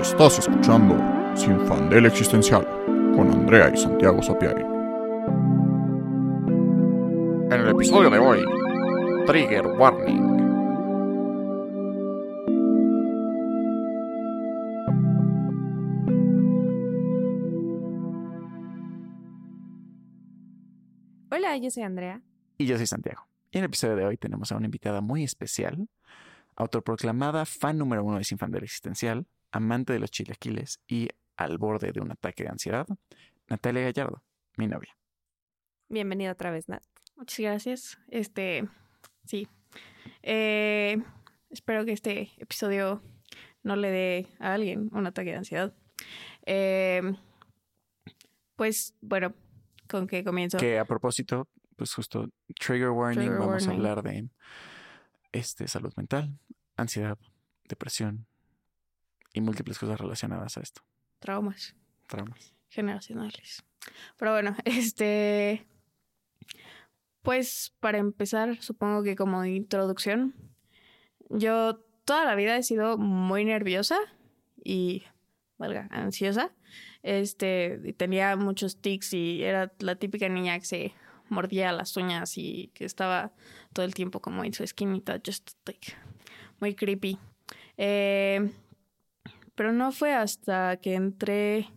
Estás escuchando Sin Fandel Existencial con Andrea y Santiago Sapiari. En el episodio de hoy, Trigger Warning. Hola, yo soy Andrea. Y yo soy Santiago. Y en el episodio de hoy tenemos a una invitada muy especial, autoproclamada fan número uno de Sin Fandel Existencial, amante de los chilaquiles y al borde de un ataque de ansiedad, Natalia Gallardo, mi novia. Bienvenida otra vez, Nat. Muchas gracias. Este, sí. Eh, espero que este episodio no le dé a alguien un ataque de ansiedad. Eh, pues, bueno, ¿con qué comienzo? Que a propósito, pues justo trigger warning, Trigger vamos warning. a hablar de este, salud mental, ansiedad, depresión y múltiples cosas relacionadas a esto. Traumas Traumas. generacionales. Pero bueno, este. Pues para empezar, supongo que como introducción, yo toda la vida he sido muy nerviosa y, valga, ansiosa. Este, tenía muchos tics y era la típica niña que se mordía las uñas y que estaba todo el tiempo como en su esquinita, just like, muy creepy. Eh, pero no fue hasta que entré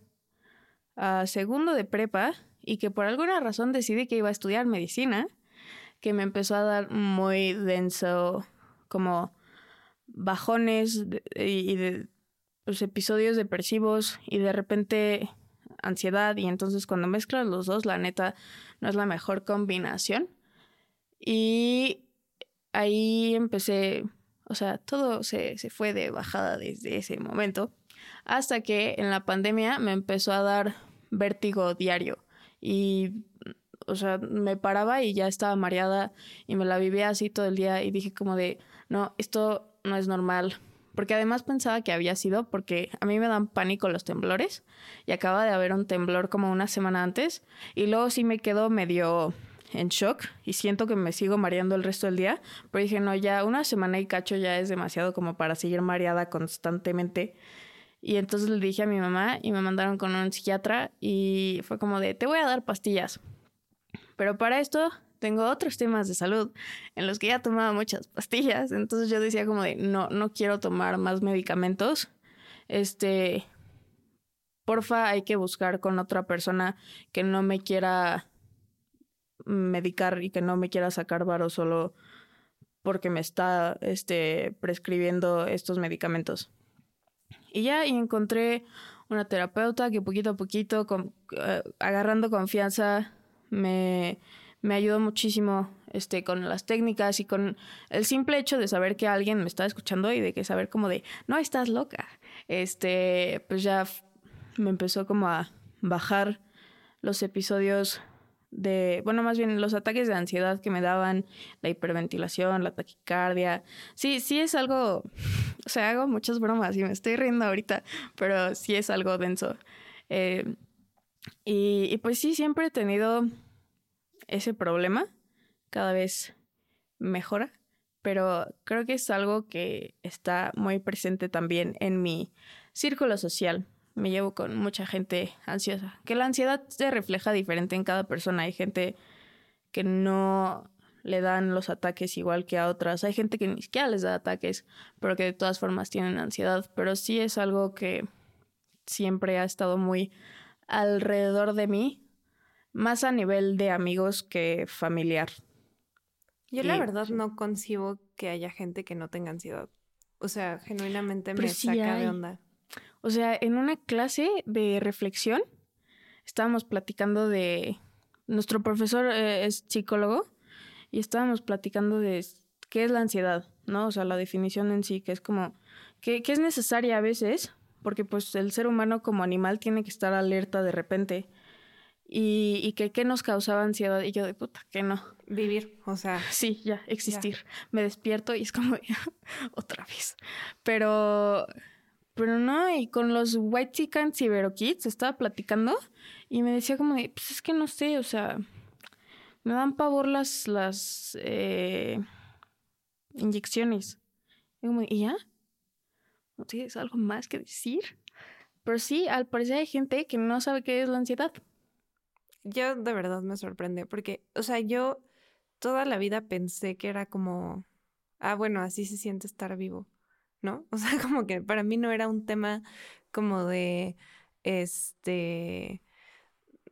a segundo de prepa y que por alguna razón decidí que iba a estudiar medicina, que me empezó a dar muy denso, como bajones y de pues, episodios depresivos y de repente ansiedad y entonces cuando mezclas los dos, la neta, no es la mejor combinación. Y ahí empecé, o sea, todo se, se fue de bajada desde ese momento, hasta que en la pandemia me empezó a dar vértigo diario y, o sea, me paraba y ya estaba mareada y me la vivía así todo el día y dije como de, no, esto no es normal. Porque además pensaba que había sido porque a mí me dan pánico los temblores y acaba de haber un temblor como una semana antes y luego sí me quedo medio en shock y siento que me sigo mareando el resto del día, pero dije, no, ya una semana y cacho ya es demasiado como para seguir mareada constantemente. Y entonces le dije a mi mamá y me mandaron con un psiquiatra y fue como de, te voy a dar pastillas. Pero para esto tengo otros temas de salud en los que ya tomaba muchas pastillas. Entonces yo decía como de, no, no quiero tomar más medicamentos. Este, porfa, hay que buscar con otra persona que no me quiera medicar y que no me quiera sacar varo solo porque me está este, prescribiendo estos medicamentos. Y ya y encontré una terapeuta que poquito a poquito, con, eh, agarrando confianza, me, me ayudó muchísimo este, con las técnicas y con el simple hecho de saber que alguien me está escuchando y de que saber como de, no estás loca. Este, pues ya me empezó como a bajar los episodios de, bueno, más bien los ataques de ansiedad que me daban, la hiperventilación, la taquicardia. Sí, sí es algo, o sea, hago muchas bromas y me estoy riendo ahorita, pero sí es algo denso. Eh, y, y pues sí, siempre he tenido ese problema, cada vez mejora, pero creo que es algo que está muy presente también en mi círculo social. Me llevo con mucha gente ansiosa, que la ansiedad se refleja diferente en cada persona. Hay gente que no le dan los ataques igual que a otras. Hay gente que ni siquiera les da ataques, pero que de todas formas tienen ansiedad. Pero sí es algo que siempre ha estado muy alrededor de mí, más a nivel de amigos que familiar. Yo la verdad no concibo que haya gente que no tenga ansiedad. O sea, genuinamente me sí saca hay. de onda. O sea, en una clase de reflexión estábamos platicando de... Nuestro profesor eh, es psicólogo y estábamos platicando de qué es la ansiedad, ¿no? O sea, la definición en sí, que es como... que, que es necesaria a veces, porque pues el ser humano como animal tiene que estar alerta de repente. Y, y que qué nos causaba ansiedad. Y yo de puta, que no. Vivir, o sea, Sí, ya, existir. Me despierto y es como otra vez. Pero, pero no, y con los White Chickens y Vero Kids estaba platicando y me decía como de, pues es que no sé, o sea, me dan pavor las, las eh, inyecciones. Y, como, ¿y ya? ¿Tienes algo más que decir? Pero sí, al parecer hay gente que no sabe qué es la ansiedad. Yo de verdad me sorprende porque, o sea, yo toda la vida pensé que era como, ah, bueno, así se siente estar vivo, ¿no? O sea, como que para mí no era un tema como de, este,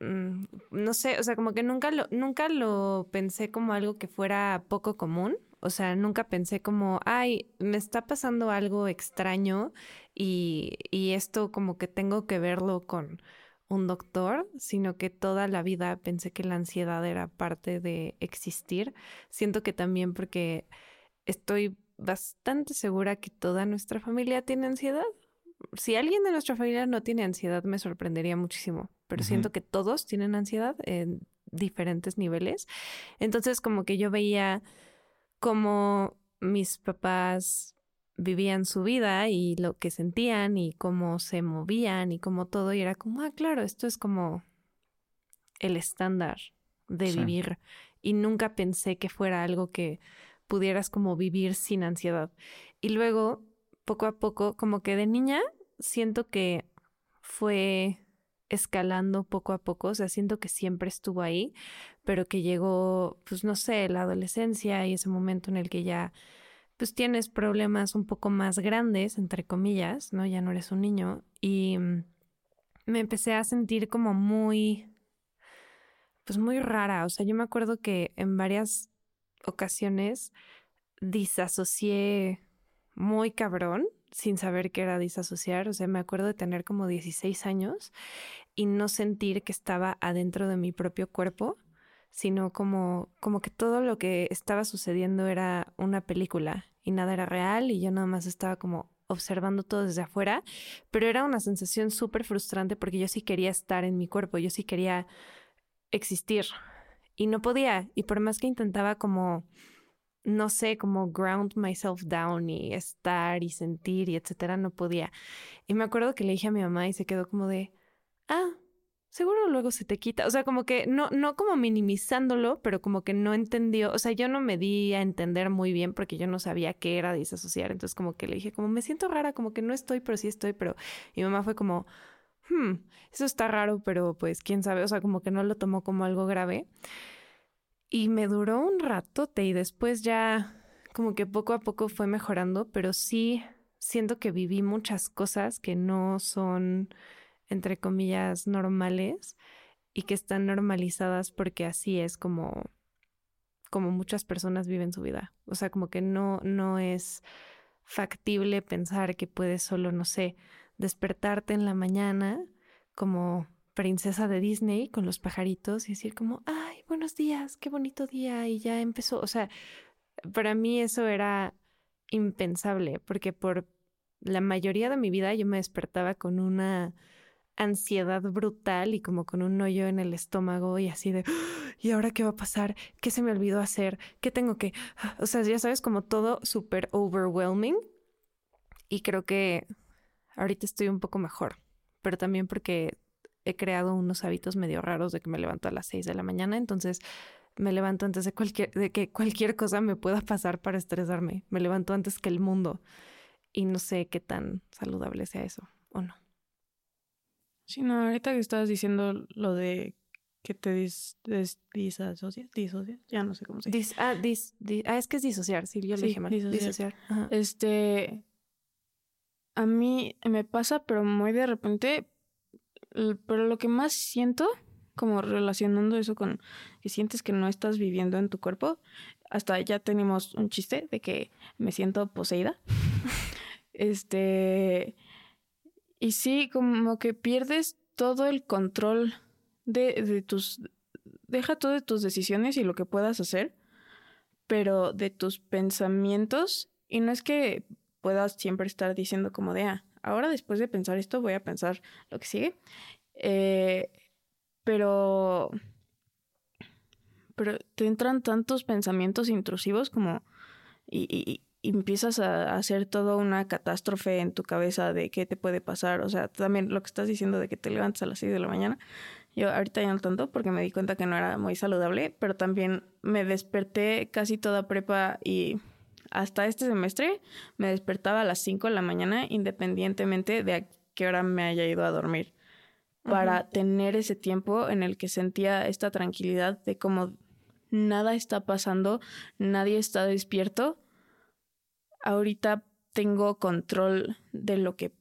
mm, no sé, o sea, como que nunca lo, nunca lo pensé como algo que fuera poco común. O sea, nunca pensé como, ay, me está pasando algo extraño y, y esto como que tengo que verlo con un doctor, sino que toda la vida pensé que la ansiedad era parte de existir. Siento que también porque estoy bastante segura que toda nuestra familia tiene ansiedad. Si alguien de nuestra familia no tiene ansiedad, me sorprendería muchísimo, pero siento que todos tienen ansiedad en diferentes niveles. Entonces, como que yo veía como mis papás vivían su vida y lo que sentían y cómo se movían y cómo todo. Y era como, ah, claro, esto es como el estándar de vivir. Y nunca pensé que fuera algo que pudieras como vivir sin ansiedad. Y luego, poco a poco, como que de niña, siento que fue escalando poco a poco, o sea, siento que siempre estuvo ahí, pero que llegó, pues no sé, la adolescencia y ese momento en el que ya pues tienes problemas un poco más grandes, entre comillas, ¿no? Ya no eres un niño. Y mm, me empecé a sentir como muy, pues muy rara. O sea, yo me acuerdo que en varias ocasiones disasocié muy cabrón sin saber qué era disasociar. O sea, me acuerdo de tener como 16 años y no sentir que estaba adentro de mi propio cuerpo sino como, como que todo lo que estaba sucediendo era una película y nada era real y yo nada más estaba como observando todo desde afuera, pero era una sensación súper frustrante porque yo sí quería estar en mi cuerpo, yo sí quería existir y no podía y por más que intentaba como no sé, como ground myself down y estar y sentir y etcétera, no podía. Y me acuerdo que le dije a mi mamá y se quedó como de, ah, seguro luego se te quita. O sea, como que no, no como minimizándolo, pero como que no entendió. O sea, yo no me di a entender muy bien porque yo no sabía qué era disasociar. Entonces, como que le dije, como me siento rara, como que no estoy, pero sí estoy. Pero mi mamá fue como, hmm, eso está raro, pero pues quién sabe. O sea, como que no lo tomó como algo grave. Y me duró un ratote y después ya como que poco a poco fue mejorando, pero sí siento que viví muchas cosas que no son entre comillas, normales y que están normalizadas porque así es como, como muchas personas viven su vida. O sea, como que no, no es factible pensar que puedes solo, no sé, despertarte en la mañana como princesa de Disney con los pajaritos y decir como, ay, buenos días, qué bonito día y ya empezó. O sea, para mí eso era impensable porque por la mayoría de mi vida yo me despertaba con una ansiedad brutal y como con un hoyo en el estómago y así de, ¿y ahora qué va a pasar? ¿Qué se me olvidó hacer? ¿Qué tengo que...? O sea, ya sabes, como todo súper overwhelming. Y creo que ahorita estoy un poco mejor, pero también porque he creado unos hábitos medio raros de que me levanto a las 6 de la mañana, entonces me levanto antes de cualquier de que cualquier cosa me pueda pasar para estresarme. Me levanto antes que el mundo y no sé qué tan saludable sea eso o no. Sí, no, ahorita que estabas diciendo lo de que te dis, disasocias, disocias, ya no sé cómo se dice. ah, dis, ah, es que es disociar, sí, yo le dije mal. Disociar. Este, a mí me pasa, pero muy de repente, pero lo que más siento, como relacionando eso con que sientes que no estás viviendo en tu cuerpo, hasta ya tenemos un chiste de que me siento poseída. este y sí, como que pierdes todo el control de, de tus... Deja todo de tus decisiones y lo que puedas hacer, pero de tus pensamientos. Y no es que puedas siempre estar diciendo como de, ah, ahora después de pensar esto voy a pensar lo que sigue. Eh, pero... Pero te entran tantos pensamientos intrusivos como... y, y empiezas a hacer toda una catástrofe en tu cabeza de qué te puede pasar. O sea, también lo que estás diciendo de que te levantas a las 6 de la mañana. Yo ahorita ya no tanto porque me di cuenta que no era muy saludable, pero también me desperté casi toda prepa y hasta este semestre me despertaba a las 5 de la mañana independientemente de a qué hora me haya ido a dormir. Para tener ese tiempo en el que sentía esta tranquilidad de como nada está pasando, nadie está despierto. Ahorita tengo control de lo que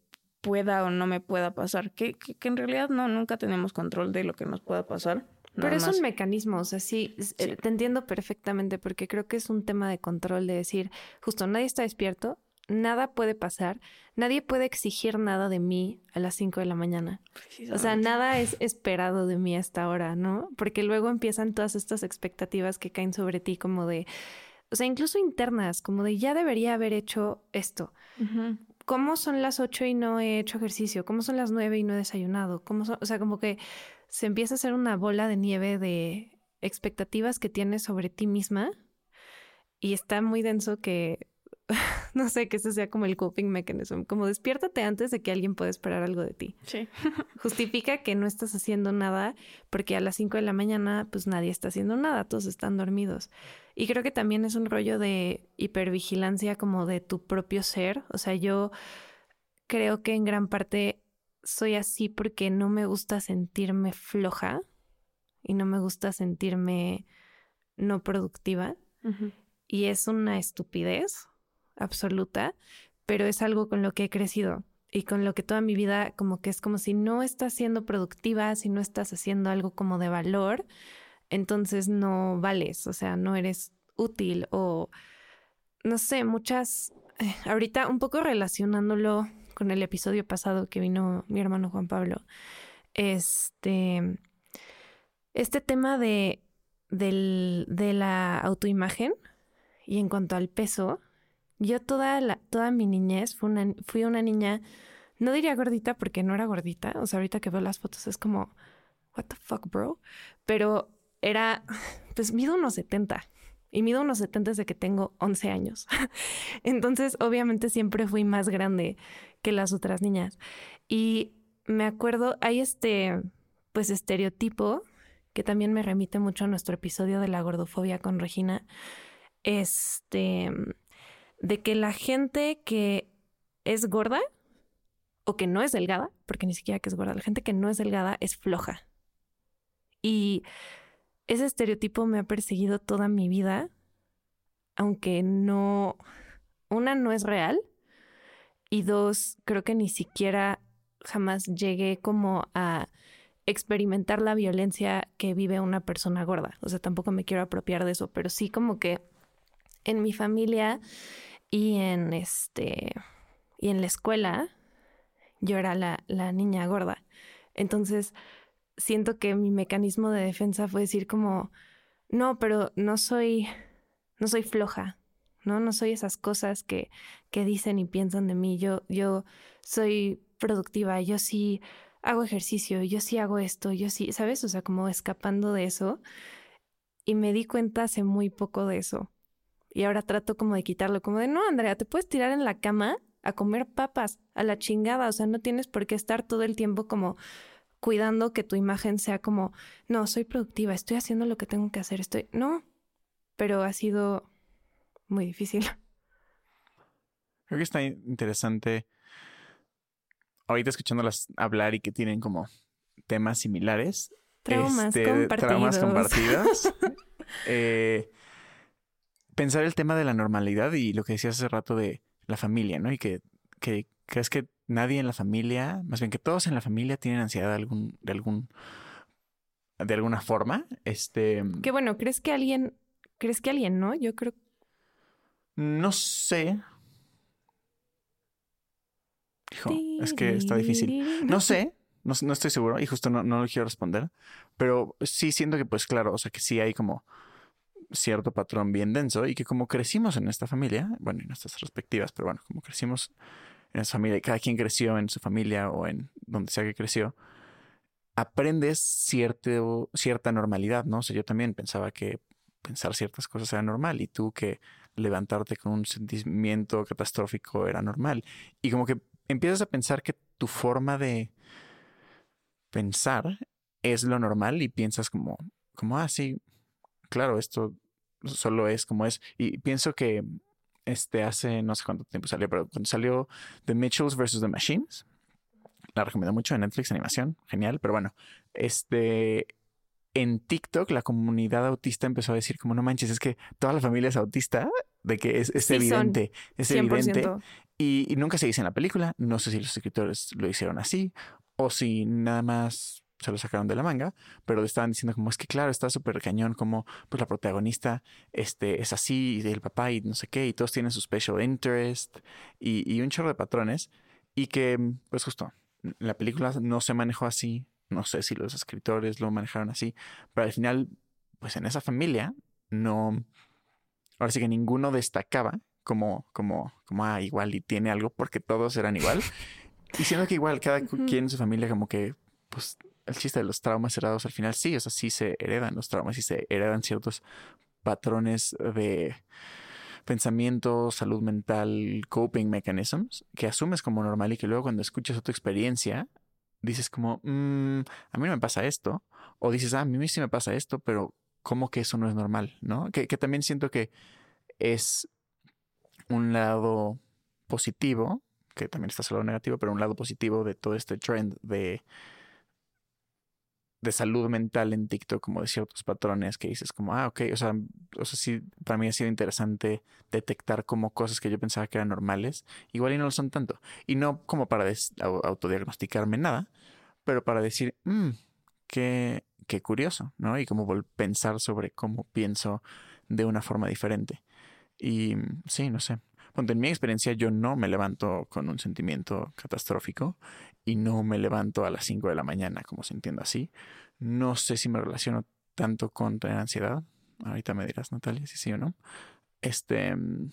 pueda o no me pueda pasar, que, que, en realidad no, nunca tenemos control de lo que nos pueda pasar. Pero es un mecanismo, o sea, sí, eh, te entiendo perfectamente porque creo que es un tema de control, de decir, justo nadie está despierto, nada puede pasar, nadie puede exigir nada de mí a las 5 de la mañana. O sea, nada es esperado de mí hasta ahora, ¿no? Porque luego empiezan todas estas expectativas que caen sobre ti como de, o sea, incluso internas, como de ya debería haber hecho esto. ¿Cómo son las 8 y no he hecho ejercicio? ¿Cómo son las 9 y no he desayunado? ¿Cómo son? O sea, como que se empieza a hacer una bola de nieve de expectativas que tienes sobre ti misma y está muy denso que no sé, que ese sea como el coping mechanism, como despiértate antes de que alguien pueda esperar algo de ti. Sí. Justifica que no estás haciendo nada porque a las 5 de la mañana pues nadie está haciendo nada, todos están dormidos. Y creo que también es un rollo de hipervigilancia como de tu propio ser, o sea, yo creo que en gran parte soy así porque no me gusta sentirme floja y no me gusta sentirme no productiva. Y es una estupidez absoluta, pero es algo con lo que he crecido y con lo que toda mi vida como que es como si no estás siendo productiva, si no estás haciendo algo como de valor, entonces no vales, o sea, no eres útil o no sé, muchas, eh, ahorita un poco relacionándolo con el episodio pasado que vino mi hermano Juan Pablo, este, este tema de, de la autoimagen y en cuanto al peso, yo toda, la, toda mi niñez fui una, fui una niña, no diría gordita porque no era gordita, o sea, ahorita que veo las fotos es como, what the fuck, bro, pero era, pues mido unos 70 y mido unos 70 desde que tengo 11 años. Entonces, obviamente siempre fui más grande que las otras niñas. Y me acuerdo, hay este, pues, estereotipo que también me remite mucho a nuestro episodio de la gordofobia con Regina, este, de que la gente que es gorda o que no es delgada, porque ni siquiera que es gorda, la gente que no es delgada es floja. Y ese estereotipo me ha perseguido toda mi vida, aunque no, una no es real y dos, creo que ni siquiera jamás llegué como a experimentar la violencia que vive una persona gorda. O sea, tampoco me quiero apropiar de eso, pero sí como que en mi familia y en este y en la escuela yo era la, la niña gorda. Entonces, siento que mi mecanismo de defensa fue decir como, no, pero no soy, no soy floja, ¿no? No soy esas cosas que, que dicen y piensan de mí. Yo, yo soy productiva, yo sí hago ejercicio, yo sí hago esto, yo sí, ¿sabes? O sea, como escapando de eso. Y me di cuenta hace muy poco de eso. Y ahora trato como de quitarlo, como de, no, Andrea, te puedes tirar en la cama a comer papas, a la chingada, o sea, no tienes por qué estar todo el tiempo como cuidando que tu imagen sea como, no, soy productiva, estoy haciendo lo que tengo que hacer, estoy, no, pero ha sido muy difícil. Creo que está interesante ahorita escuchándolas hablar y que tienen como temas similares. Traumas este, compartidos. Traumas compartidos. eh, pensar el tema de la normalidad y lo que decías hace rato de la familia, ¿no? Y que, que crees que nadie en la familia, más bien que todos en la familia tienen ansiedad de algún, de algún, de alguna forma. Este. Qué bueno, ¿crees que alguien, crees que alguien, no? Yo creo. No sé. Hijo, es que está difícil. No sé, no, no estoy seguro y justo no, no lo quiero responder, pero sí siento que pues claro, o sea que sí hay como cierto patrón bien denso y que como crecimos en esta familia, bueno, en nuestras respectivas, pero bueno, como crecimos en esa familia, cada quien creció en su familia o en donde sea que creció, aprendes cierto, cierta normalidad, ¿no? O sea, yo también pensaba que pensar ciertas cosas era normal y tú que levantarte con un sentimiento catastrófico era normal. Y como que empiezas a pensar que tu forma de pensar es lo normal y piensas como, como, ah, sí, claro, esto solo es como es. Y pienso que este, hace no sé cuánto tiempo salió, pero cuando salió The Mitchells vs. The Machines, la recomiendo mucho en Netflix, animación, genial, pero bueno, este, en TikTok la comunidad autista empezó a decir como no manches, es que toda la familia es autista, de que es, es Sí, evidente, es evidente. 100%. Y, y nunca se dice en la película, no sé si los escritores lo hicieron así o si nada más se lo sacaron de la manga, pero le estaban diciendo como es que claro, está súper cañón como pues la protagonista este, es así y el papá y no sé qué y todos tienen su special interest y, y un chorro de patrones y que pues justo la película no se manejó así, no sé si los escritores lo manejaron así, pero al final pues en esa familia no, ahora sí que ninguno destacaba como, como, como, ah, igual y tiene algo porque todos eran igual. y siendo que igual cada quien en su familia como que, pues, el chiste de los traumas heredados al final sí, o sea, sí se heredan los traumas y se heredan ciertos patrones de pensamiento, salud mental, coping mechanisms que asumes como normal y que luego cuando escuchas otra experiencia dices como, "Mm, a mí no me pasa esto, o dices, ah, a mí sí me pasa esto, pero ¿cómo que eso no es normal? ¿No? Que, que también siento que es un lado positivo, que también está solo negativo, pero un lado positivo de todo este trend de, de salud mental en TikTok, como de ciertos patrones que dices como, ah, ok, o sea, o sea, sí, para mí ha sido interesante detectar como cosas que yo pensaba que eran normales, igual y no lo son tanto. Y no como para autodiagnosticarme nada, pero para decir, "Mm, qué, qué curioso, ¿no? Y como pensar sobre cómo pienso de una forma diferente. Y mm, sí, no sé. Ponte, en mi experiencia yo no me levanto con un sentimiento catastrófico y no me levanto a las 5 de la mañana como sintiendo así. No sé si me relaciono tanto con tener ansiedad. Ahorita me dirás, Natalia, si sí o no. Este, mm,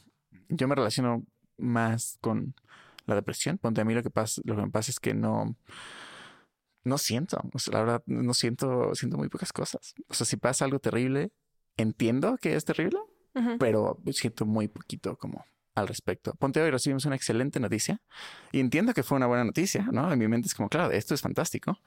yo me relaciono más con la depresión. Ponte a mí lo que pasa, lo que me pasa es que no, no siento. O sea, la verdad, no siento, siento muy pocas cosas. O sea, si pasa algo terrible, entiendo que es terrible, Ujú. pero siento muy poquito como al respecto. Ponte hoy recibimos una excelente noticia y entiendo que fue una buena noticia, ¿no? En mi mente es como, claro, esto es fantástico,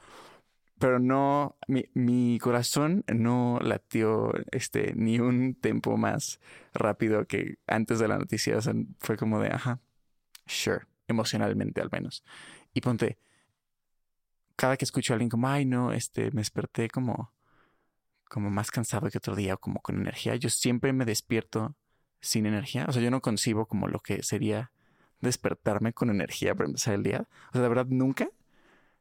pero no, mi, corazón no latió este, ni un tempo más rápido que antes de la noticia. O sea, fue como de, ajá, sure, emocionalmente al menos. Y ponte, cada que escucho a alguien como, ay, no, este, me desperté como, como más cansado que otro día o como con energía, yo siempre me despierto sin energía. O sea, yo no concibo como lo que sería despertarme con energía para empezar el día. O sea, de verdad, nunca,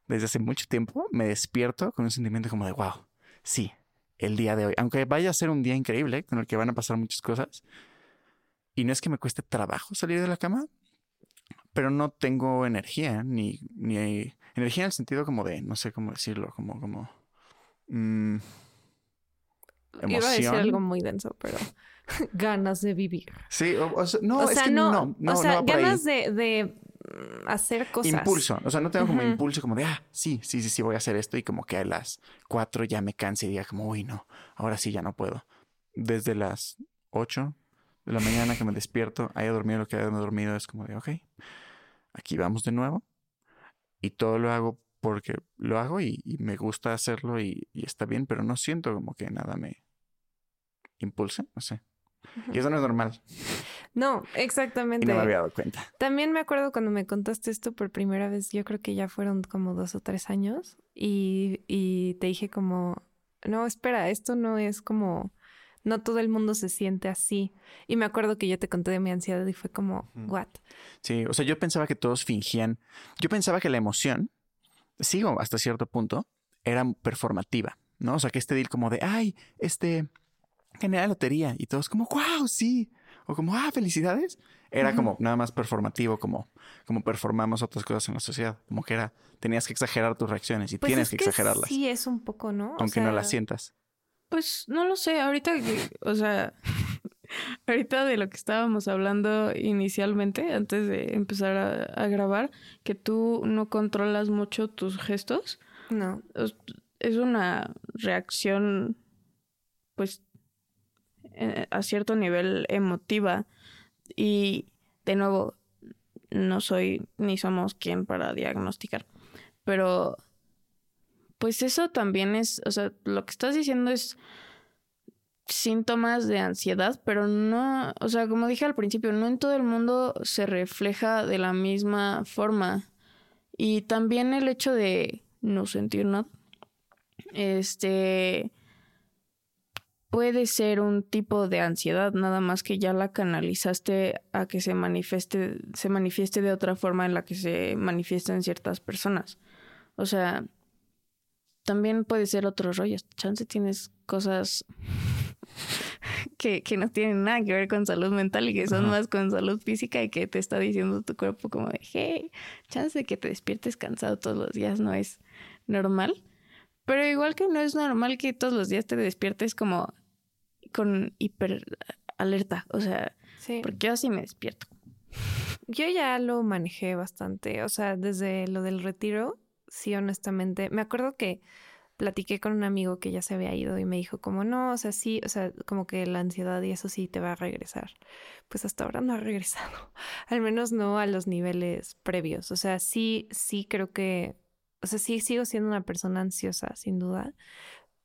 desde hace mucho tiempo, me despierto con un sentimiento como de, wow, sí, el día de hoy. Aunque vaya a ser un día increíble, con el que van a pasar muchas cosas. Y no es que me cueste trabajo salir de la cama, pero no tengo energía, ni, ni energía en el sentido como de, no sé cómo decirlo, como, como... mm, Iba a decir algo muy denso, pero ganas de vivir. Sí, o, o sea, no, o es que no, no, no, o sea, no ganas de, de mm, hacer cosas. Impulso, o sea, no tengo como Ujú. impulso como de, ah, sí, sí, sí, sí, voy a hacer esto y como que a las cuatro ya me canse y diga como, uy, no, ahora sí ya no puedo. Desde las ocho de la mañana que me despierto, haya dormido lo que haya dormido, es como de, ok, aquí vamos de nuevo y todo lo hago porque lo hago y, y me gusta hacerlo y, y está bien, pero no siento como que nada me impulse, no sé. Y eso no es normal No, y exactamente. no me había dado cuenta. También me acuerdo cuando me contaste esto por primera vez, yo creo que ya fueron como dos o tres años y, y te dije como, no, espera, esto no es como, no todo el mundo se siente así. Y me acuerdo que yo te conté de mi ansiedad y fue como, what? Sí, o sea, yo pensaba que todos fingían. Yo pensaba que la emoción, sigo hasta cierto punto, era performativa, ¿no? O sea, que este deal como de, ay, este, gané la lotería y todos como, wow, sí. O como, ah, felicidades. Era como nada más performativo, como, como performamos otras cosas en la sociedad. Como que era, tenías que exagerar tus reacciones y Pues tienes es que exagerarlas, Sí, es un poco, ¿no? O aunque no las sientas. Pues no lo sé, ahorita o sea, ahorita de lo que estábamos hablando inicialmente, antes de empezar a, a grabar, que tú no controlas mucho tus gestos, No, es- una reacción, pues, a cierto nivel emotiva. Y, de nuevo, no soy ni somos quien para diagnosticar. Pero, pues eso también es, o sea, lo que estás diciendo es síntomas de ansiedad, pero no, o sea, como dije al principio, no en todo el mundo se refleja de la misma forma. Y también el hecho de no sentir nada, este, puede ser un tipo de ansiedad, nada más que ya la canalizaste a que se manifieste, se manifieste de otra forma en la que se manifiesta en ciertas personas. O sea, también puede ser otros rollos. Chance tienes cosas que, que, no tienen nada que ver con salud mental y que son más con salud física y que te está diciendo tu cuerpo como de, hey, chance de que te despiertes cansado todos los días no es normal. Pero igual que no es normal que todos los días te despiertes como con hiper alerta, o sea, porque yo así me despierto. Yo ya lo manejé bastante, o sea, desde lo del retiro, sí, honestamente, me acuerdo que platiqué con un amigo que ya se había ido y me dijo como no, o sea, sí, o sea, como que la ansiedad y eso sí te va a regresar. Pues hasta ahora no ha regresado, al menos no a los niveles previos. O sea, sí, sí creo que, o sea, sí sigo siendo una persona ansiosa, sin duda,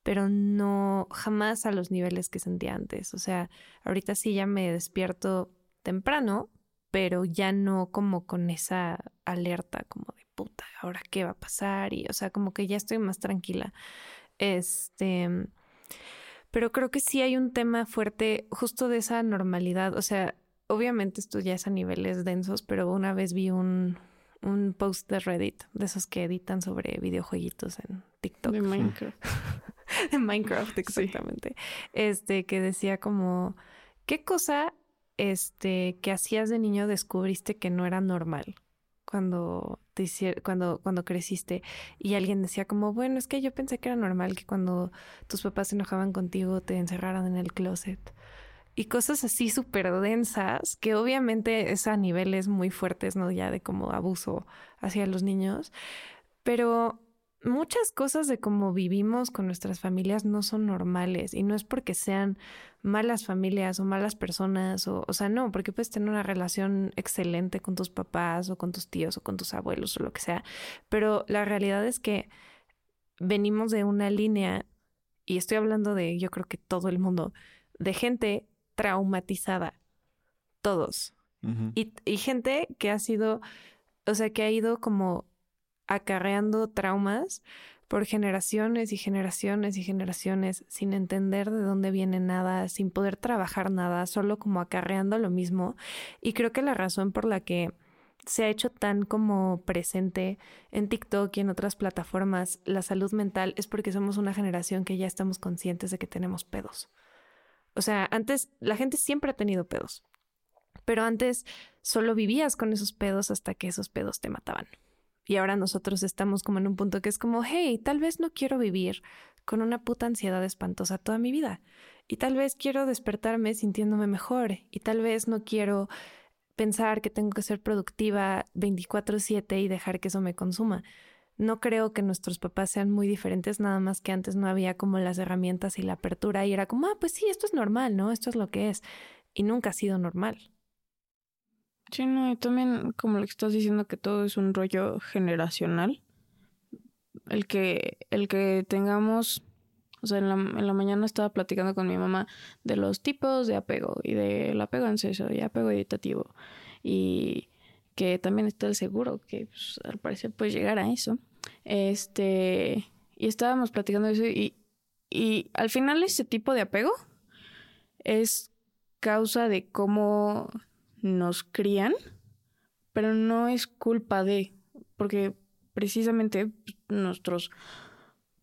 pero no jamás a los niveles que sentía antes. O sea, ahorita sí ya me despierto temprano, pero ya no como con esa alerta como de puta, ahora qué va a pasar y o sea, como que ya estoy más tranquila. Este, pero creo que sí hay un tema fuerte justo de esa normalidad, o sea, obviamente esto es a niveles densos, pero una vez vi un un post de Reddit, de esos que editan sobre videojueguitos en TikTok. De Minecraft. de Minecraft, exactamente. Este, que decía como, ¿qué cosa este, que hacías de niño descubriste que no era normal? cuando te cuando cuando creciste y alguien decía como bueno es que yo pensé que era normal que cuando tus papás se enojaban contigo te encerraran en el closet y cosas así súper densas que obviamente es a niveles muy fuertes no ya de como abuso hacia los niños pero muchas cosas de cómo vivimos con nuestras familias no son normales y no es porque sean malas familias o malas personas o, o sea, no, porque puedes tener una relación excelente con tus papás o con tus tíos o con tus abuelos o lo que sea, pero la realidad es que venimos de una línea y estoy hablando de yo creo que todo el mundo, de gente traumatizada, todos. y, y gente que ha sido, o sea, que ha ido como acarreando traumas por generaciones y generaciones y generaciones sin entender de dónde viene nada, sin poder trabajar nada, solo como acarreando lo mismo. Y creo que la razón por la que se ha hecho tan como presente en TikTok y en otras plataformas la salud mental es porque somos una generación que ya estamos conscientes de que tenemos pedos. O sea, antes la gente siempre ha tenido pedos, pero antes solo vivías con esos pedos hasta que esos pedos te mataban. Y ahora nosotros estamos como en un punto que es como, hey, tal vez no quiero vivir con una puta ansiedad espantosa toda mi vida. Y tal vez quiero despertarme sintiéndome mejor. Y tal vez no quiero pensar que tengo que ser productiva 24/7 y dejar que eso me consuma. No creo que nuestros papás sean muy diferentes, nada más que antes no había como las herramientas y la apertura y era como, ah, pues sí, esto es normal, ¿no? Esto es lo que es. Y nunca ha sido normal. Sí, no, y también como lo que estás diciendo que todo es un rollo generacional. El que, el que tengamos, o sea, en la, en la mañana estaba platicando con mi mamá de los tipos de apego y del apego ansioso y apego editativo. Y que también está el seguro, que pues, al parecer puede llegar a eso. Este, y estábamos platicando eso y, y al final ese tipo de apego es causa de cómo nos crían, pero no es culpa de, porque precisamente pues, nuestros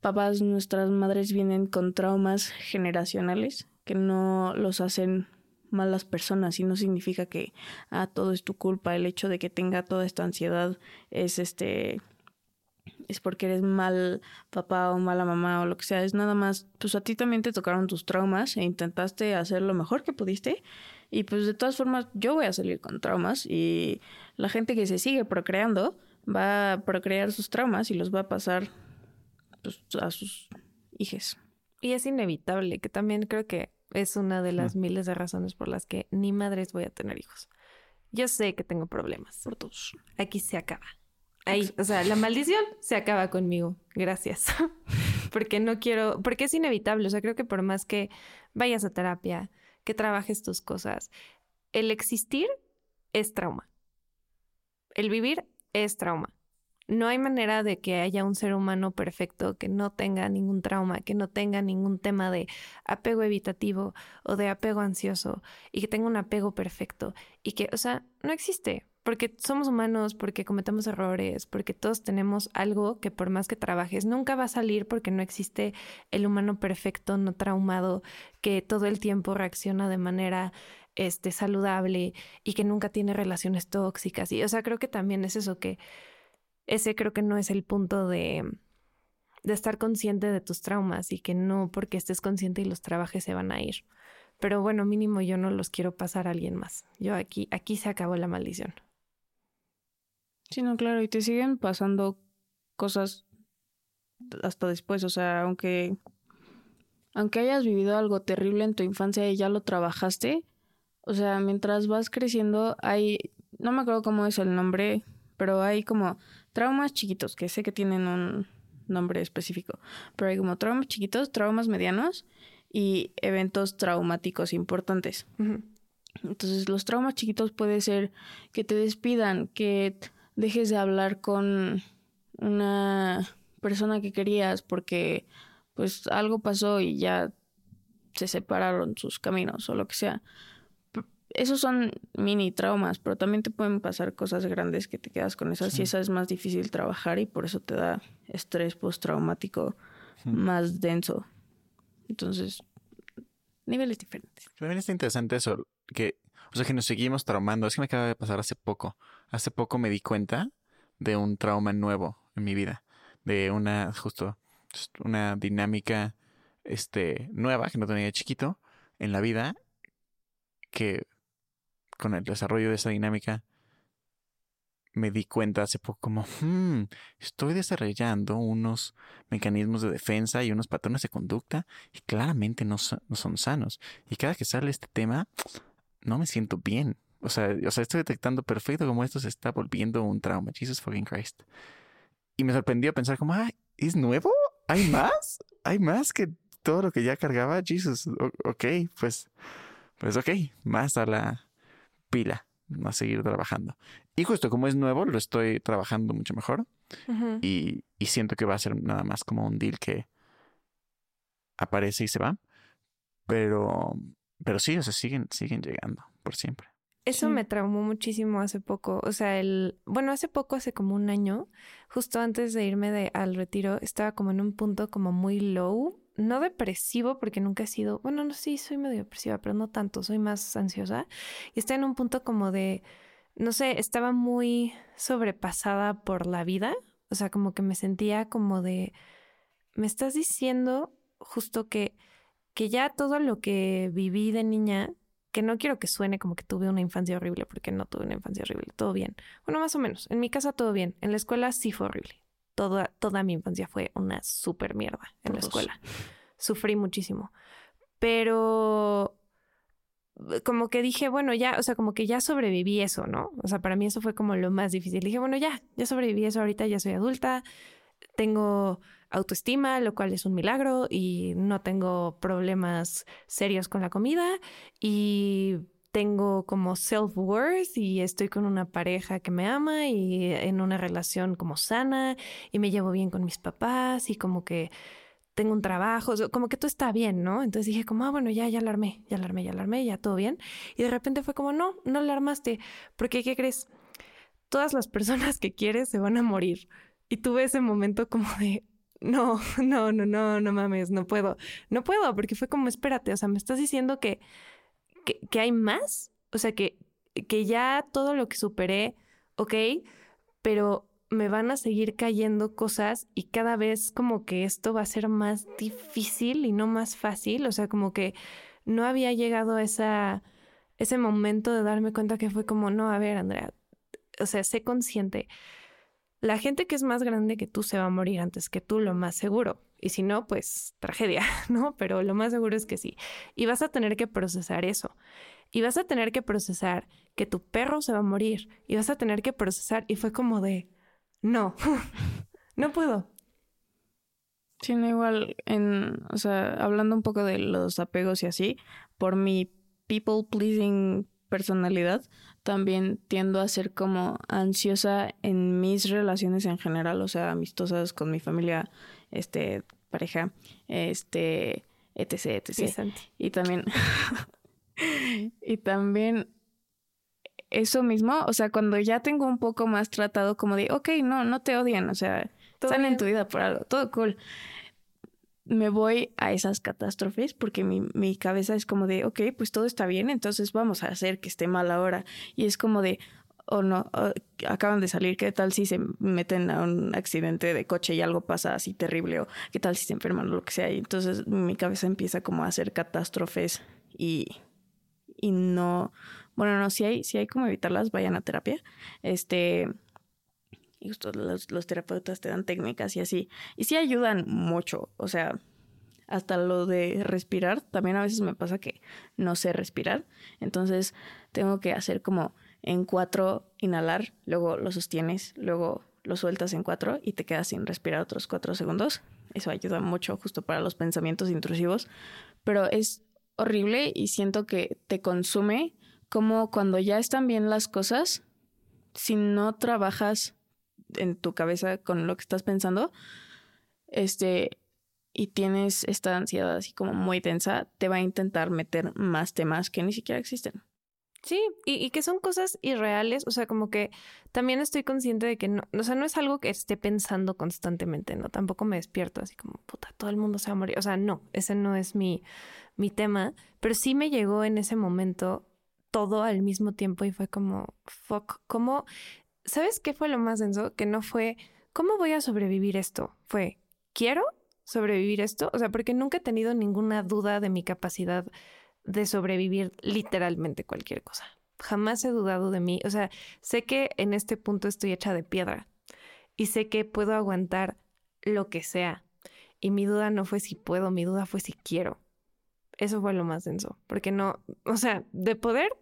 papás, nuestras madres vienen con traumas generacionales que no los hacen malas personas y no significa que ah, todo es tu culpa, el hecho de que tenga toda esta ansiedad es este es porque eres mal papá o mala mamá o lo que sea, es nada más, pues a ti también te tocaron tus traumas e intentaste hacer lo mejor que pudiste y pues de todas formas yo voy a salir con traumas y la gente que se sigue procreando va a procrear sus traumas y los va a pasar pues, a sus hijos. Y es inevitable, que también creo que es una de las miles de razones por las que ni madres voy a tener hijos. Yo sé que tengo problemas. Por todos. Aquí se acaba. O sea, la maldición se acaba conmigo. Gracias. porque no quiero, porque es inevitable, o sea, creo que por más que vayas a terapia, que trabajes tus cosas, el existir es trauma. El vivir es trauma. No hay manera de que haya un ser humano perfecto que no tenga ningún trauma, que no tenga ningún tema de apego evitativo o de apego ansioso y que tenga un apego perfecto y que, o sea, no existe porque somos humanos, porque cometemos errores, porque todos tenemos algo que por más que trabajes nunca va a salir porque no existe el humano perfecto, no traumado, que todo el tiempo reacciona de manera este, saludable y que nunca tiene relaciones tóxicas. Y, o sea, creo que también es eso que ese creo que no es el punto de, de estar consciente de tus traumas y que no porque estés consciente y los trabajes se van a ir. Pero bueno, mínimo yo no los quiero pasar a alguien más. Yo aquí, aquí se acabó la maldición. Sí, no, claro, y te siguen pasando cosas hasta después, o sea, aunque aunque hayas vivido algo terrible en tu infancia y ya lo trabajaste, o sea, mientras vas creciendo hay no me acuerdo cómo es el nombre, pero hay como traumas chiquitos, que sé que tienen un nombre específico, pero hay como traumas chiquitos, traumas medianos y eventos traumáticos importantes. Entonces, los traumas chiquitos puede ser que te despidan, que dejes de hablar con una persona que querías porque pues algo pasó y ya se separaron sus caminos o lo que sea. Esos son mini traumas, pero también te pueden pasar cosas grandes que te quedas con esas y esa es más difícil trabajar y por eso te da estrés postraumático más denso. Entonces, niveles diferentes. También está interesante eso, que o sea, que nos seguimos traumando. Es que me acaba de pasar hace poco. Hace poco me di cuenta de un trauma nuevo en mi vida. De una, justo, una dinámica este, nueva que no tenía chiquito en la vida. Que con el desarrollo de esa dinámica me di cuenta hace poco como, hmm, estoy desarrollando unos mecanismos de defensa y unos patrones de conducta y claramente no, no son sanos. Y cada que sale este tema, no me siento bien. O sea, o sea, estoy detectando perfecto cómo esto se está volviendo un trauma. Jesus fucking Christ. Y me sorprendió pensar como, ah, ¿es nuevo? ¿Hay más? ¿Hay más que todo lo que ya cargaba? Jesus, ok, pues, pues ok, más a la pila, a seguir trabajando. Y justo como es nuevo, lo estoy trabajando mucho mejor. y, y siento que va a ser nada más como un deal que aparece y se va. Pero pero sí, o sea, siguen, siguen llegando por siempre. Eso me traumó muchísimo hace poco. O sea, el, bueno, hace poco, hace como un año, justo antes de irme de, al retiro, estaba como en un punto como muy low, no depresivo, porque nunca he sido, bueno, no sí, soy medio depresiva, pero no tanto, soy más ansiosa. Y estaba en un punto como de, no sé, estaba muy sobrepasada por la vida. O sea, como que me sentía como de, me estás diciendo justo que que ya todo lo que viví de niña, que no quiero que suene como que tuve una infancia horrible, porque no tuve una infancia horrible, todo bien. Bueno, más o menos. En mi casa todo bien. En la escuela sí fue horrible. Toda, toda mi infancia fue una súper mierda en la escuela. Sufrí muchísimo. Pero como que dije, bueno, ya, o sea, como que ya sobreviví eso, ¿no? O sea, para mí eso fue como lo más difícil. Dije, bueno, ya, ya sobreviví eso ahorita, ya soy adulta, tengo autoestima, lo cual es un milagro y no tengo problemas serios con la comida y tengo como self-worth y estoy con una pareja que me ama y en una relación como sana y me llevo bien con mis papás y como que tengo un trabajo, como que todo está bien, ¿no? Entonces dije como, ah, bueno, ya, ya alarmé, ya alarmé, ya alarmé, ya todo bien. Y de repente fue como, no, no alarmaste, porque ¿qué crees? Todas las personas que quieres se van a morir. Y tuve ese momento como de, no, no, no, no, no mames, no puedo, no puedo, porque fue como, espérate, o sea, me estás diciendo que, que, hay más, o sea, que, que ya todo lo que superé, ok, pero me van a seguir cayendo cosas y cada vez como que esto va a ser más difícil y no más fácil, o sea, como que no había llegado esa, ese momento de darme cuenta que fue como, no, a ver, Andrea, o sea, sé consciente la gente que es más grande que tú se va a morir antes que tú, lo más seguro. Y si no, pues tragedia, ¿no? Pero lo más seguro es que sí. Y vas a tener que procesar eso. Y vas a tener que procesar que tu perro se va a morir. Y vas a tener que procesar. Y fue como de, no, no puedo. No, igual, en, o sea, hablando un poco de los apegos y así, por mi people pleasing personalidad, también tiendo a ser como ansiosa en mis relaciones en general, o sea, amistosas con mi familia, este, pareja, este, etc, etc. Y también, y también eso mismo, o sea, cuando ya tengo un poco más tratado como de, ok, no, no te odian, o sea, están en tu vida por algo, todo cool. Me voy a esas catástrofes porque mi, mi cabeza es como de, ok, pues todo está bien, entonces vamos a hacer que esté mal ahora. Y es como de, o no, acaban de salir, ¿qué tal si se meten a un accidente de coche y algo pasa así terrible? O qué tal si se enferman o lo que sea. Y entonces mi cabeza empieza como a hacer catástrofes y, y no, bueno, no, si hay, si hay como evitarlas, vayan a terapia. Este, y justo los, los terapeutas te dan técnicas y así. Y sí ayudan mucho, o sea, hasta lo de respirar, también a veces me pasa que no sé respirar, entonces tengo que hacer como en cuatro inhalar, luego lo sostienes, luego lo sueltas en cuatro y te quedas sin respirar otros cuatro segundos. Eso ayuda mucho justo para los pensamientos intrusivos, pero es horrible y siento que te consume como cuando ya están bien las cosas, si no trabajas en tu cabeza con lo que estás pensando, este, y tienes esta ansiedad así como muy tensa, te va a intentar meter más temas que ni siquiera existen. Sí, y, que son cosas irreales, o sea, como que también estoy consciente de que no, o sea, no es algo que esté pensando constantemente, ¿no? Tampoco me despierto así como, puta, todo el mundo se va a morir, o sea, no, ese no es mi, mi tema, pero sí me llegó en ese momento todo al mismo tiempo y fue como, fuck, ¿cómo? ¿Sabes qué fue lo más denso? Que no fue, ¿cómo voy a sobrevivir esto? Fue, ¿quiero sobrevivir esto? O sea, porque nunca he tenido ninguna duda de mi capacidad de sobrevivir literalmente cualquier cosa. Jamás he dudado de mí. O sea, sé que en este punto estoy hecha de piedra y sé que puedo aguantar lo que sea. Y mi duda no fue si puedo, mi duda fue si quiero. Eso fue lo más denso, porque no, o sea, de poder,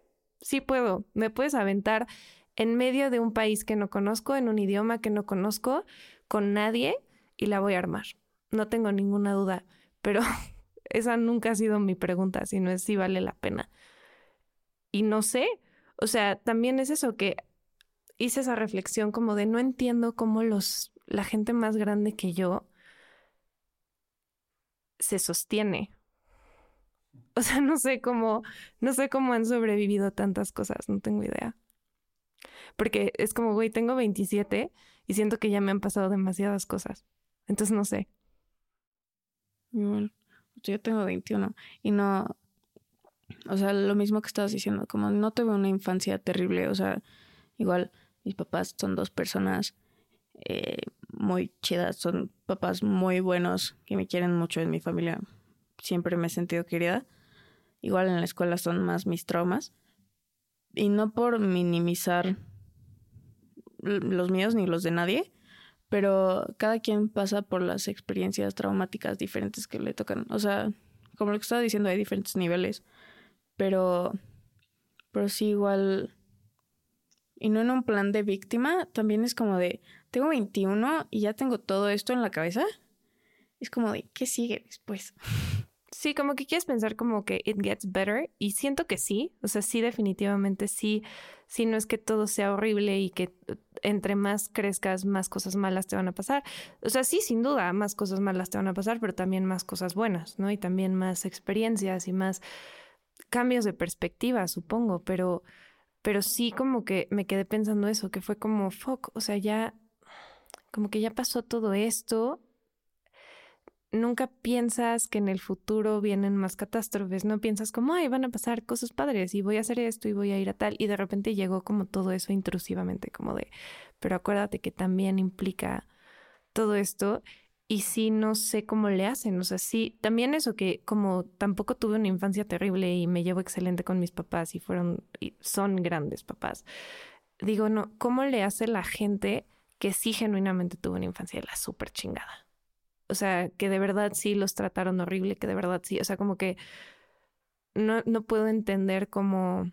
sí puedo. Me puedes aventar en medio de un país que no conozco, en un idioma que no conozco, con nadie, y la voy a armar. No tengo ninguna duda, pero esa nunca ha sido mi pregunta, sino es si vale la pena. Y no sé, o sea, también es eso que hice esa reflexión como de no entiendo cómo los la gente más grande que yo se sostiene. O sea, no sé cómo, no sé cómo han sobrevivido tantas cosas, no tengo idea. Porque es como, güey, tengo 27 y siento que ya me han pasado demasiadas cosas. Entonces no sé. Yo tengo 21 y no, o sea, lo mismo que estabas diciendo, como no tuve una infancia terrible, o sea, igual mis papás son dos personas eh, muy chidas, son papás muy buenos que me quieren mucho en mi familia, siempre me he sentido querida Igual en la escuela son más mis traumas. Y no por minimizar los míos ni los de nadie, pero cada quien pasa por las experiencias traumáticas diferentes que le tocan. O sea, como lo que estaba diciendo, hay diferentes niveles. Pero, pero sí, igual. Y no en un plan de víctima, también es como de, tengo 21 y ya tengo todo esto en la cabeza. Es como de, ¿qué sigue después? Sí, como que quieres pensar como que it gets better y siento que sí, o sea, sí definitivamente sí, sí no es que todo sea horrible y que uh, entre más crezcas más cosas malas te van a pasar. O sea, sí, sin duda, más cosas malas te van a pasar, pero también más cosas buenas, ¿no? Y también más experiencias y más cambios de perspectiva, supongo, pero pero sí como que me quedé pensando eso, que fue como fuck, o sea, ya como que ya pasó todo esto nunca piensas que en el futuro vienen más catástrofes, no piensas como, ay, van a pasar cosas padres y voy a hacer esto y voy a ir a tal. Y de repente llegó como todo eso intrusivamente, como de, pero acuérdate que también implica todo esto. Y sí, no sé cómo le hacen. O sea, sí, también eso que como tampoco tuve una infancia terrible y me llevo excelente con mis papás y fueron, y son grandes papás. Digo, no, ¿cómo le hace la gente que sí genuinamente tuvo una infancia de la súper chingada? O sea, que de verdad sí los trataron horrible, que de verdad sí, o sea, como que no, no puedo entender cómo,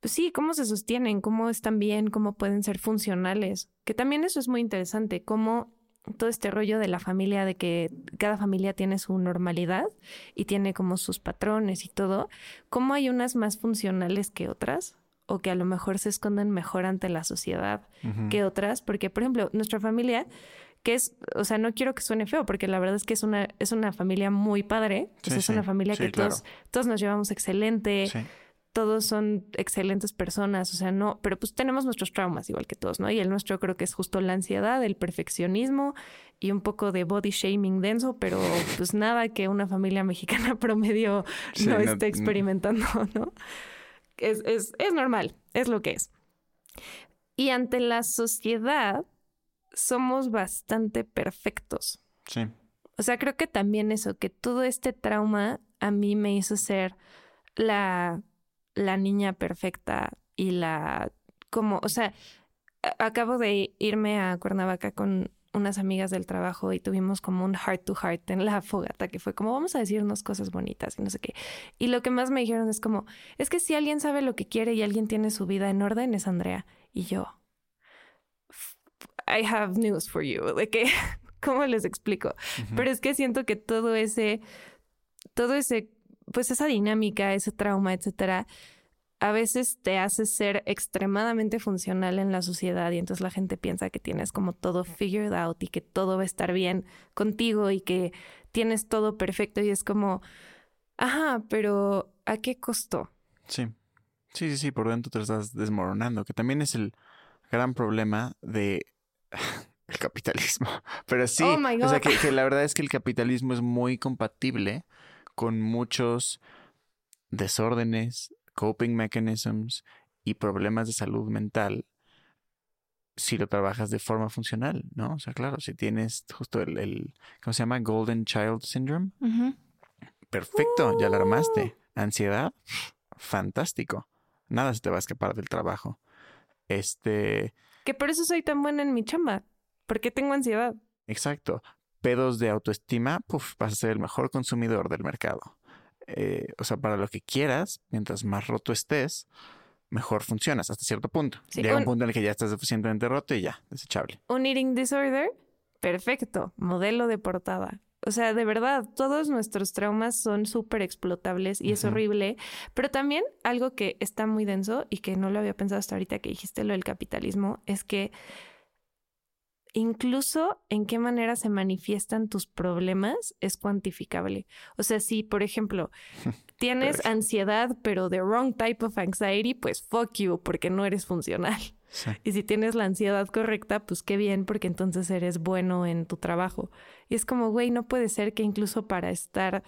pues sí, cómo se sostienen, cómo están bien, cómo pueden ser funcionales, que también eso es muy interesante, cómo todo este rollo de la familia, de que cada familia tiene su normalidad y tiene como sus patrones y todo, ¿cómo hay unas más funcionales que otras? O que a lo mejor se esconden mejor ante la sociedad que otras, porque por ejemplo, nuestra familia, que es, o sea, no quiero que suene feo, porque la verdad es que es una, es una familia muy padre, es una familia que todos, todos nos llevamos excelente todos son excelentes personas, o sea, no, pero pues tenemos nuestros traumas igual que todos, ¿no? Y el nuestro creo que es justo la ansiedad, el perfeccionismo y un poco de body shaming denso, pero pues nada que una familia mexicana promedio no, esté experimentando, ¿no? Es, es, es normal, es lo que es. Y ante la sociedad somos bastante perfectos. Sí. O sea, creo que también eso, que todo este trauma a mí me hizo ser la la niña perfecta y la como, o sea, acabo de irme a Cuernavaca con unas amigas del trabajo y tuvimos como un heart to heart en la fogata que fue como vamos a decirnos cosas bonitas y no sé qué. Y lo que más me dijeron es como, es que si alguien sabe lo que quiere y alguien tiene su vida en orden es Andrea. Y yo, I have news for you. De que, ¿cómo les explico? Pero es que siento que todo ese, todo ese pues esa dinámica, ese trauma, etcétera, a veces te hace ser extremadamente funcional en la sociedad y entonces la gente piensa que tienes como todo figured out y que todo va a estar bien contigo y que tienes todo perfecto y es como, ajá, pero ¿a qué costo? Sí, sí, sí, sí, por dentro te estás desmoronando, que también es el gran problema de el capitalismo. Pero sí, oh o sea que la verdad es que el capitalismo es muy compatible con muchos desórdenes, coping mechanisms y problemas de salud mental si lo trabajas de forma funcional, ¿no? O sea, claro, si tienes justo el, el ¿cómo se llama? Golden Child Syndrome. Perfecto, ya lo armaste. Uh. Ansiedad, fantástico. Nada se te va a escapar del trabajo. Este... Que por eso soy tan buena en mi chamba, porque tengo ansiedad. Exacto pedos de autoestima, puff, vas a ser el mejor consumidor del mercado. Eh, o sea, para lo que quieras, mientras más roto estés, mejor funcionas hasta cierto punto. Llega un, punto en el que ya estás suficientemente roto y ya, desechable. Un eating disorder, perfecto, modelo de portada. O sea, de verdad, todos nuestros traumas son súper explotables y es horrible, pero también algo que está muy denso y que no lo había pensado hasta ahorita que dijiste lo del capitalismo, es que incluso en qué manera se manifiestan tus problemas es cuantificable. O sea, si, por ejemplo, tienes ansiedad, pero the wrong type of anxiety, pues fuck you, porque no eres funcional. Y si tienes la ansiedad correcta, pues qué bien, porque entonces eres bueno en tu trabajo. Y es como, güey, no puede ser que incluso para estar,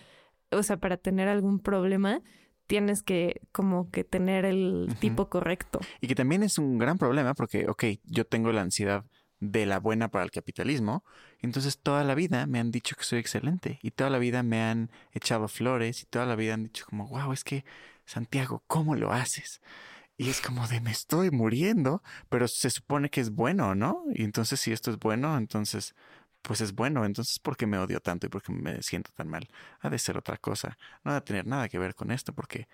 o sea, para tener algún problema, tienes que como que tener el tipo correcto. Y que también es un gran problema porque, ok, yo tengo la ansiedad de la buena para el capitalismo. Entonces toda la vida me han dicho que soy excelente y toda la vida me han echado flores y toda la vida han dicho como, wow, es que Santiago, ¿cómo lo haces? Y es como de me estoy muriendo, pero se supone que es bueno, ¿no? Y entonces si esto es bueno, entonces pues es bueno. Entonces, ¿por qué me odio tanto y por qué me siento tan mal? Ha de ser otra cosa. No ha de tener nada que ver con esto porque,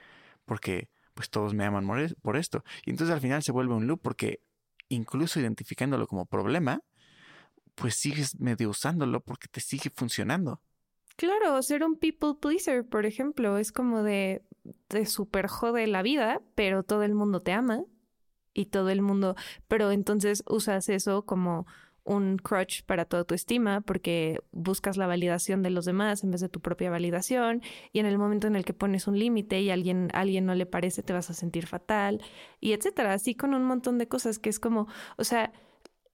porque pues todos me aman por esto. Y entonces al final se vuelve un loop porque incluso identificándolo como problema, pues sigues medio usándolo porque te sigue funcionando. Claro, ser un people pleaser, por ejemplo, es como de, de super jode la vida, pero todo el mundo te ama y todo el mundo, pero entonces usas eso como un crutch para toda tu estima porque buscas la validación de los demás en vez de tu propia validación y en el momento en el que pones un límite y alguien, alguien no le parece te vas a sentir fatal y etcétera, así con un montón de cosas que es como, o sea,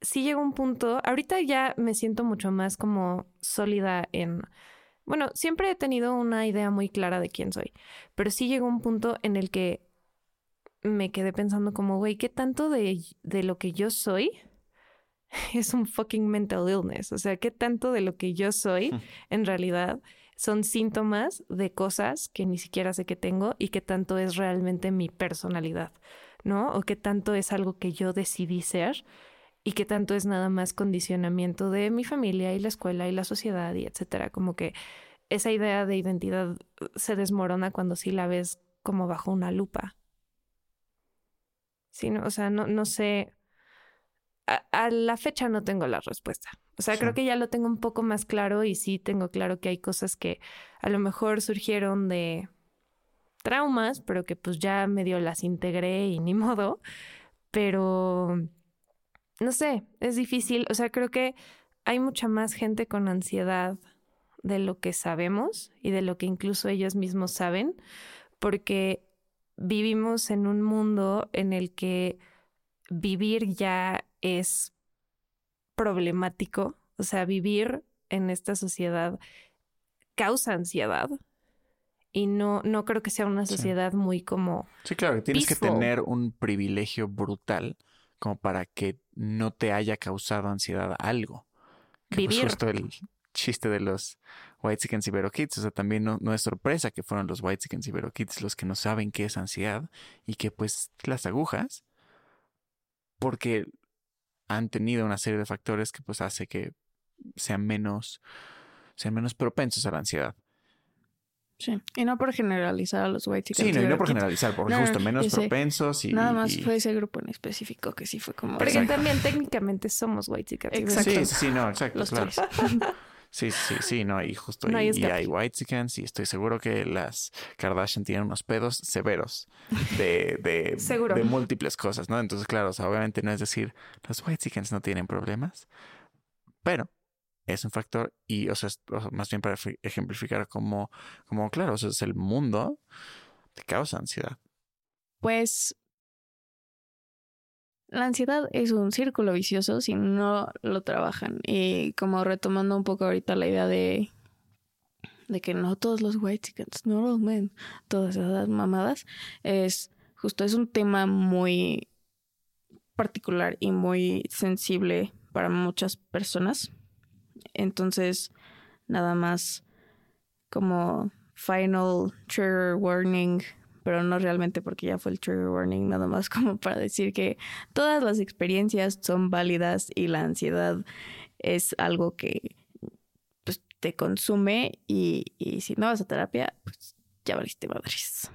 sí llega un punto, ahorita ya me siento mucho más como sólida en, bueno, siempre he tenido una idea muy clara de quién soy, pero sí llegó un punto en el que me quedé pensando como, güey, ¿qué tanto de, de lo que yo soy? es un fucking mental illness. O sea, ¿qué tanto de lo que yo soy en realidad son síntomas de cosas que ni siquiera sé que tengo y qué tanto es realmente mi personalidad, ¿no? O qué tanto es algo que yo decidí ser y qué tanto es nada más condicionamiento de mi familia y la escuela y la sociedad y etcétera. Como que esa idea de identidad se desmorona cuando sí la ves como bajo una lupa. Sí, no, o sea, no, no sé a, la fecha no tengo la respuesta. O sea, creo que ya lo tengo un poco más claro y sí tengo claro que hay cosas que a lo mejor surgieron de traumas, pero que pues ya medio las integré y ni modo. Pero, no sé, es difícil. O sea, creo que hay mucha más gente con ansiedad de lo que sabemos y de lo que incluso ellos mismos saben, porque vivimos en un mundo en el que vivir ya es problemático. O sea, vivir en esta sociedad causa ansiedad. Y no, no creo que sea una sociedad muy como. Sí, claro, tienes que tener un privilegio brutal como para que no te haya causado ansiedad algo. Que Vivir. justo el chiste de los White Chickens y Kids. O sea, también no, no, es sorpresa que fueron los White Chickens y Kids los que no saben qué es ansiedad y que pues las agujas, porque han tenido una serie de factores que pues hace que sean menos, sean menos propensos a la ansiedad. Sí, y no por generalizar a los white chickens. Sí, no, y no por generalizar, porque justo menos propensos y... Nada más fue ese grupo en específico que sí fue como... Porque también técnicamente somos white chickens. Exacto. Sí, sí, no, exacto, los claro. Sí, sí, sí, no, y justo y, hay white chickens y estoy seguro que las Kardashian tienen unos pedos severos de, de, de múltiples cosas, ¿no? Entonces, claro, o sea, obviamente no es decir, los white chickens no tienen problemas, pero es un factor y, o sea, más bien para ejemplificar como, como claro, o sea, es el mundo que causa ansiedad. Pues la ansiedad es un círculo vicioso si no lo trabajan. Y como retomando un poco ahorita la idea de, de que no todos los white chickens, no los men, todas esas mamadas, es justo, es un tema muy particular y muy sensible para muchas personas. Entonces, nada más como final trigger warning, pero no realmente porque ya fue el trigger warning, nada más como para decir que todas las experiencias son válidas y la ansiedad es algo que pues, te consume y, y si no vas a terapia, pues ya valiste madres.